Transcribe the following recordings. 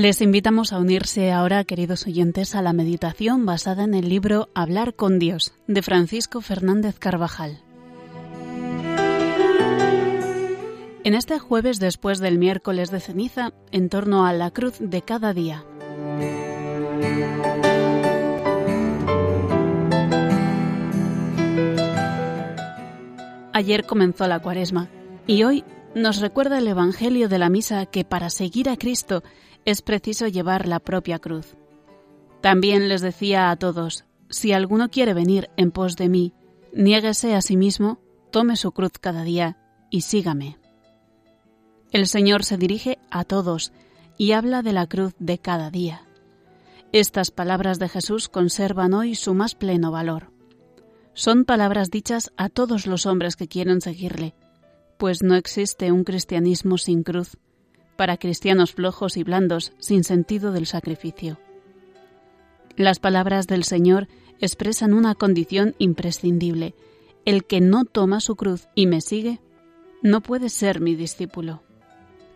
Les invitamos a unirse ahora, queridos oyentes, a la meditación basada en el libro Hablar con Dios de Francisco Fernández Carvajal. En este jueves después del miércoles de ceniza, en torno a la cruz de cada día. Ayer comenzó la cuaresma y hoy nos recuerda el Evangelio de la Misa que para seguir a Cristo es preciso llevar la propia cruz. También les decía a todos, si alguno quiere venir en pos de mí, niéguese a sí mismo, tome su cruz cada día y sígame. El Señor se dirige a todos y habla de la cruz de cada día. Estas palabras de Jesús conservan hoy su más pleno valor. Son palabras dichas a todos los hombres que quieren seguirle, pues no existe un cristianismo sin cruz, para cristianos flojos y blandos sin sentido del sacrificio. Las palabras del Señor expresan una condición imprescindible. El que no toma su cruz y me sigue, no puede ser mi discípulo.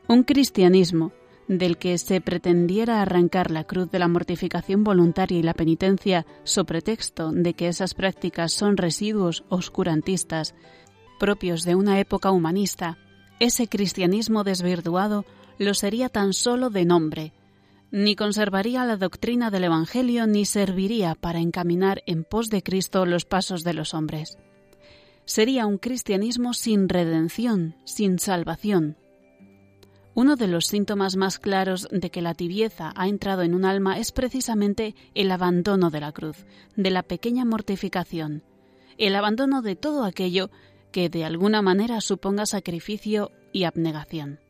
Un cristianismo del que se pretendiera arrancar la cruz de la mortificación voluntaria y la penitencia so pretexto de que esas prácticas son residuos oscurantistas propios de una época humanista, ese cristianismo desvirtuado lo sería tan solo de nombre, ni conservaría la doctrina del Evangelio ni serviría para encaminar en pos de Cristo los pasos de los hombres. Sería un cristianismo sin redención, sin salvación. Uno de los síntomas más claros de que la tibieza ha entrado en un alma es precisamente el abandono de la cruz, de la pequeña mortificación, el abandono de todo aquello que de alguna manera suponga sacrificio y abnegación.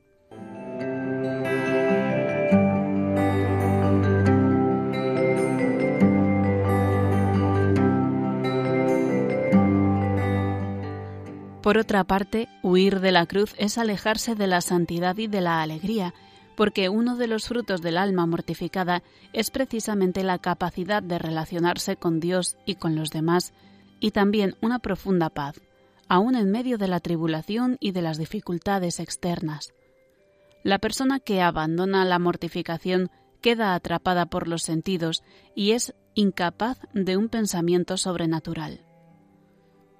Por otra parte, huir de la cruz es alejarse de la santidad y de la alegría, porque uno de los frutos del alma mortificada es precisamente la capacidad de relacionarse con Dios y con los demás, y también una profunda paz, aun en medio de la tribulación y de las dificultades externas. La persona que abandona la mortificación queda atrapada por los sentidos y es incapaz de un pensamiento sobrenatural.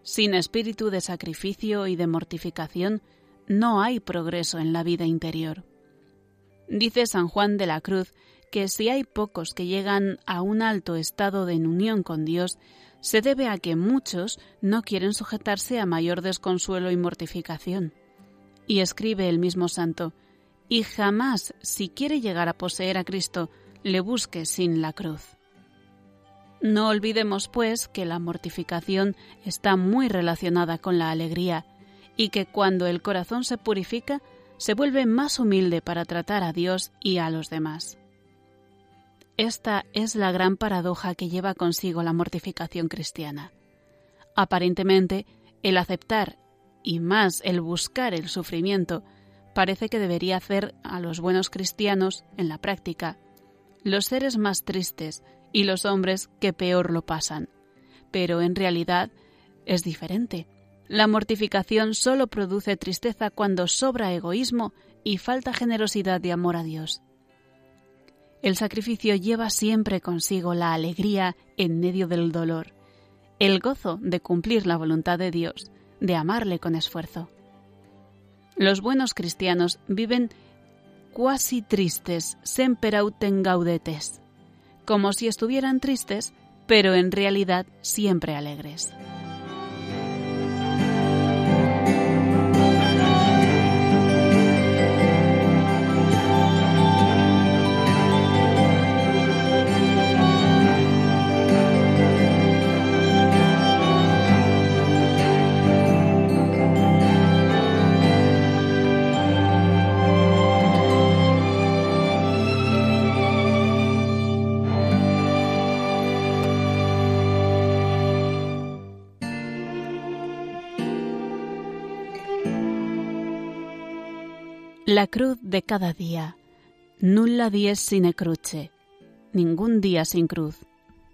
Sin espíritu de sacrificio y de mortificación no hay progreso en la vida interior. Dice San Juan de la Cruz que si hay pocos que llegan a un alto estado de unión con Dios, se debe a que muchos no quieren sujetarse a mayor desconsuelo y mortificación. Y escribe el mismo santo, y jamás, si quiere llegar a poseer a Cristo, le busque sin la cruz. No olvidemos, pues, que la mortificación está muy relacionada con la alegría y que cuando el corazón se purifica, se vuelve más humilde para tratar a Dios y a los demás. Esta es la gran paradoja que lleva consigo la mortificación cristiana. Aparentemente, el aceptar y más el buscar el sufrimiento parece que debería hacer a los buenos cristianos, en la práctica, los seres más tristes y los hombres que peor lo pasan. Pero en realidad es diferente. La mortificación solo produce tristeza cuando sobra egoísmo y falta generosidad de amor a Dios. El sacrificio lleva siempre consigo la alegría en medio del dolor, el gozo de cumplir la voluntad de Dios, de amarle con esfuerzo. Los buenos cristianos viven cuasi tristes, semper autem gaudetes, como si estuvieran tristes, pero en realidad siempre alegres. La cruz de cada día. Nulla dies sine cruce. Ningún día sin cruz.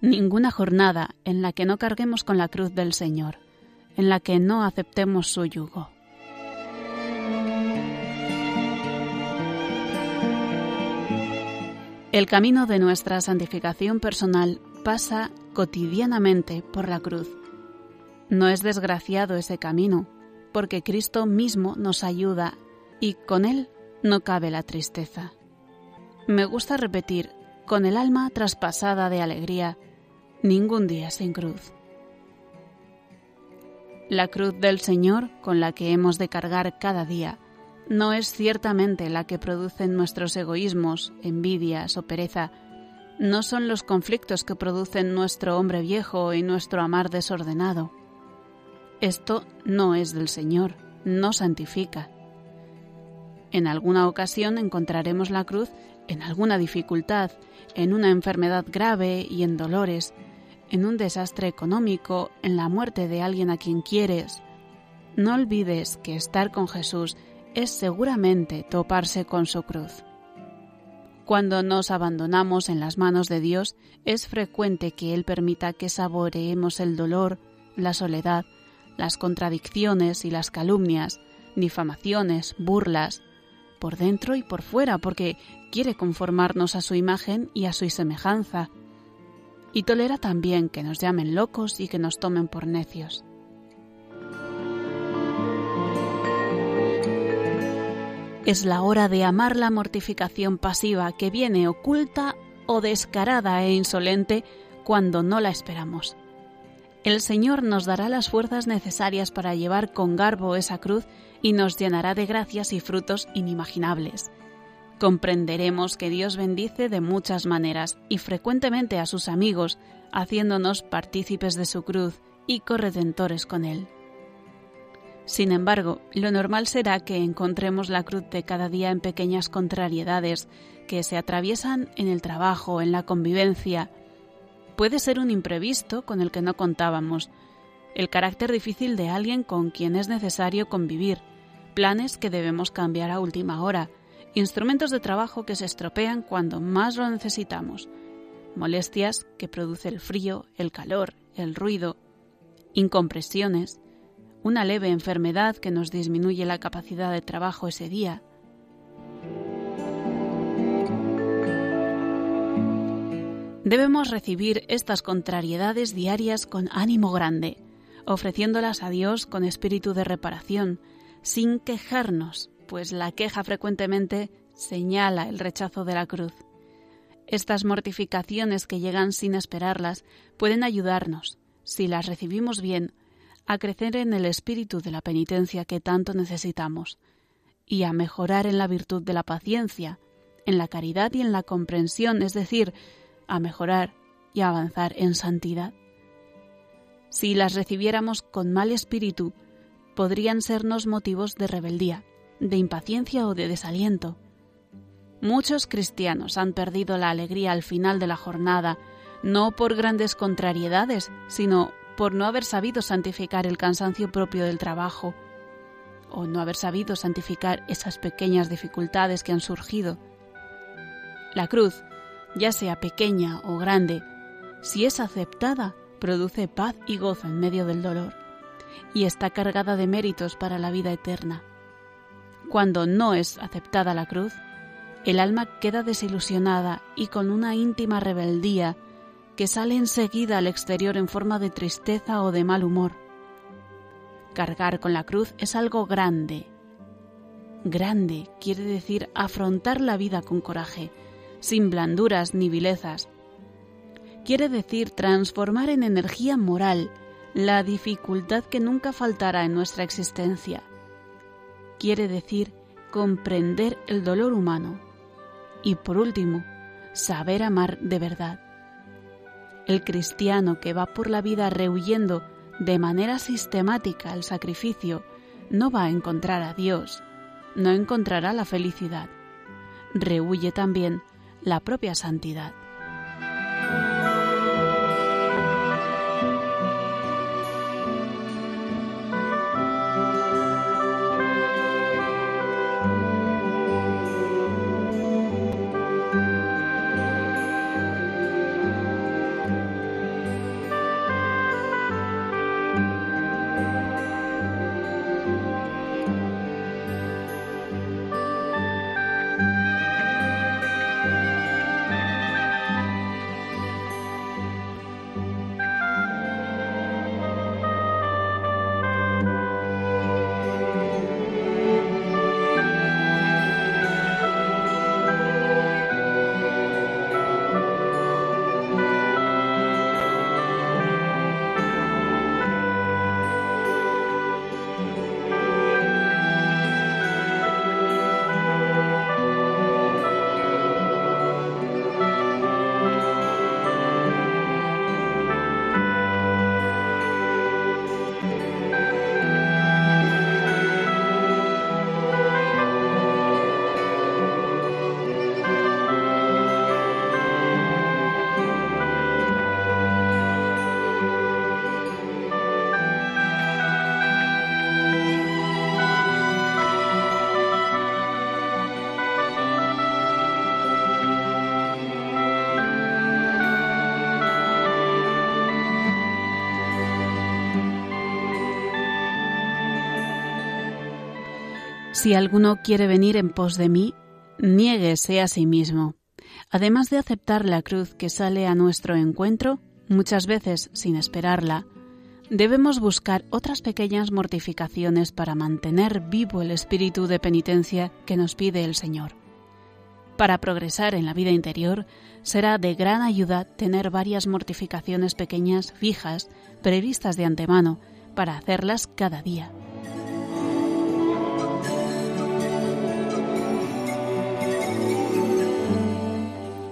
Ninguna jornada en la que no carguemos con la cruz del Señor, en la que no aceptemos su yugo. El camino de nuestra santificación personal pasa cotidianamente por la cruz. No es desgraciado ese camino, porque Cristo mismo nos ayuda y con Él no cabe la tristeza. Me gusta repetir, con el alma traspasada de alegría, ningún día sin cruz. La cruz del Señor con la que hemos de cargar cada día no es ciertamente la que producen nuestros egoísmos, envidias o pereza, no son los conflictos que producen nuestro hombre viejo y nuestro amar desordenado. Esto no es del Señor, no santifica. En alguna ocasión encontraremos la cruz en alguna dificultad, en una enfermedad grave y en dolores, en un desastre económico, en la muerte de alguien a quien quieres. No olvides que estar con Jesús es seguramente toparse con su cruz. Cuando nos abandonamos en las manos de Dios, es frecuente que Él permita que saboreemos el dolor, la soledad, las contradicciones y las calumnias, difamaciones, burlas, por dentro y por fuera, porque quiere conformarnos a su imagen y a su semejanza, y tolera también que nos llamen locos y que nos tomen por necios. Es la hora de amar la mortificación pasiva que viene oculta o descarada e insolente cuando no la esperamos. El Señor nos dará las fuerzas necesarias para llevar con garbo esa cruz y nos llenará de gracias y frutos inimaginables. Comprenderemos que Dios bendice de muchas maneras y frecuentemente a sus amigos, haciéndonos partícipes de su cruz y corredentores con Él. Sin embargo, lo normal será que encontremos la cruz de cada día en pequeñas contrariedades que se atraviesan en el trabajo, en la convivencia. Puede ser un imprevisto con el que no contábamos, el carácter difícil de alguien con quien es necesario convivir, planes que debemos cambiar a última hora, instrumentos de trabajo que se estropean cuando más lo necesitamos, molestias que produce el frío, el calor, el ruido, incompresiones, una leve enfermedad que nos disminuye la capacidad de trabajo ese día. Debemos recibir estas contrariedades diarias con ánimo grande, ofreciéndolas a Dios con espíritu de reparación, sin quejarnos, pues la queja frecuentemente señala el rechazo de la cruz. Estas mortificaciones que llegan sin esperarlas pueden ayudarnos, si las recibimos bien, a crecer en el espíritu de la penitencia que tanto necesitamos y a mejorar en la virtud de la paciencia, en la caridad y en la comprensión, es decir, a mejorar y avanzar en santidad. Si las recibiéramos con mal espíritu, podrían sernos motivos de rebeldía, de impaciencia o de desaliento. Muchos cristianos han perdido la alegría al final de la jornada, no por grandes contrariedades, sino por no haber sabido santificar el cansancio propio del trabajo o no haber sabido santificar esas pequeñas dificultades que han surgido. La cruz, ya sea pequeña o grande, si es aceptada, produce paz y gozo en medio del dolor y está cargada de méritos para la vida eterna. Cuando no es aceptada la cruz, el alma queda desilusionada y con una íntima rebeldía que sale enseguida al exterior en forma de tristeza o de mal humor. Cargar con la cruz es algo grande. Grande quiere decir afrontar la vida con coraje, sin blanduras ni vilezas. Quiere decir transformar en energía moral la dificultad que nunca faltará en nuestra existencia. Quiere decir comprender el dolor humano. Y por último, saber amar de verdad. El cristiano que va por la vida rehuyendo de manera sistemática el sacrificio no va a encontrar a Dios, no encontrará la felicidad. Rehuye también la propia santidad. Si alguno quiere venir en pos de mí, niéguese a sí mismo. Además de aceptar la cruz que sale a nuestro encuentro, muchas veces sin esperarla, debemos buscar otras pequeñas mortificaciones para mantener vivo el espíritu de penitencia que nos pide el Señor. Para progresar en la vida interior, será de gran ayuda tener varias mortificaciones pequeñas fijas, previstas de antemano, para hacerlas cada día.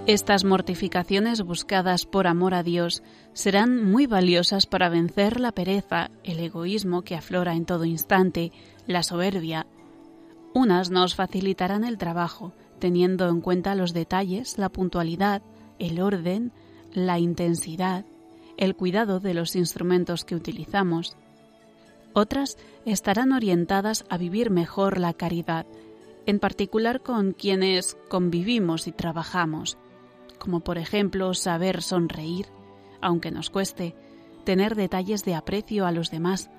Estas mortificaciones buscadas por amor a Dios serán muy valiosas para vencer la pereza, el egoísmo que aflora en todo instante, la soberbia. Unas nos facilitarán el trabajo, teniendo en cuenta los detalles, la puntualidad, el orden, la intensidad, el cuidado de los instrumentos que utilizamos. Otras estarán orientadas a vivir mejor la caridad, en particular con quienes convivimos y trabajamos como por ejemplo saber sonreír, aunque nos cueste, tener detalles de aprecio a los demás,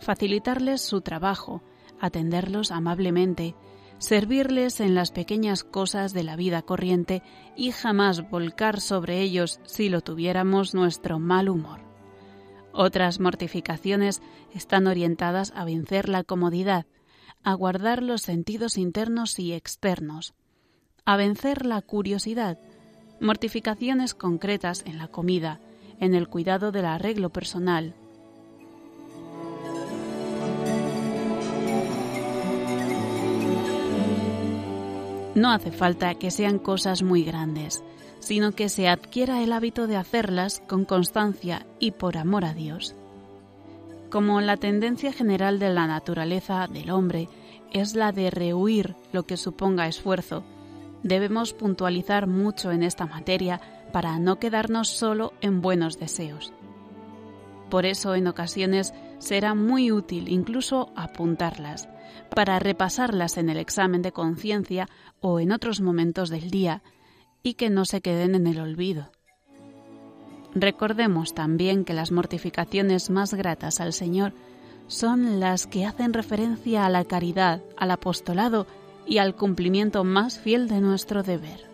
facilitarles su trabajo, atenderlos amablemente, servirles en las pequeñas cosas de la vida corriente y jamás volcar sobre ellos, si lo tuviéramos, nuestro mal humor. Otras mortificaciones están orientadas a vencer la comodidad, a guardar los sentidos internos y externos, a vencer la curiosidad, mortificaciones concretas en la comida, en el cuidado del arreglo personal. No hace falta que sean cosas muy grandes, sino que se adquiera el hábito de hacerlas con constancia y por amor a Dios. Como la tendencia general de la naturaleza del hombre es la de rehuir lo que suponga esfuerzo, Debemos puntualizar mucho en esta materia para no quedarnos solo en buenos deseos. Por eso en ocasiones será muy útil incluso apuntarlas, para repasarlas en el examen de conciencia o en otros momentos del día y que no se queden en el olvido. Recordemos también que las mortificaciones más gratas al Señor son las que hacen referencia a la caridad, al apostolado y al cumplimiento más fiel de nuestro deber.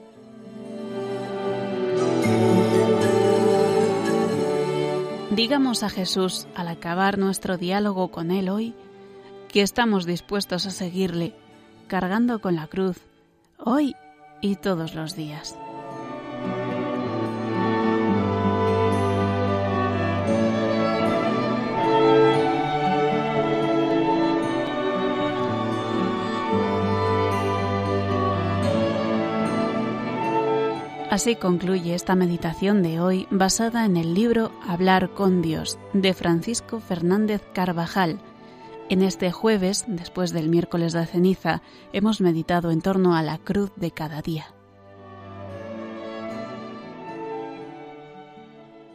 Digamos a Jesús al acabar nuestro diálogo con Él hoy que estamos dispuestos a seguirle, cargando con la cruz, hoy y todos los días. Así concluye esta meditación de hoy basada en el libro Hablar con Dios de Francisco Fernández Carvajal. En este jueves, después del miércoles de ceniza, hemos meditado en torno a la cruz de cada día.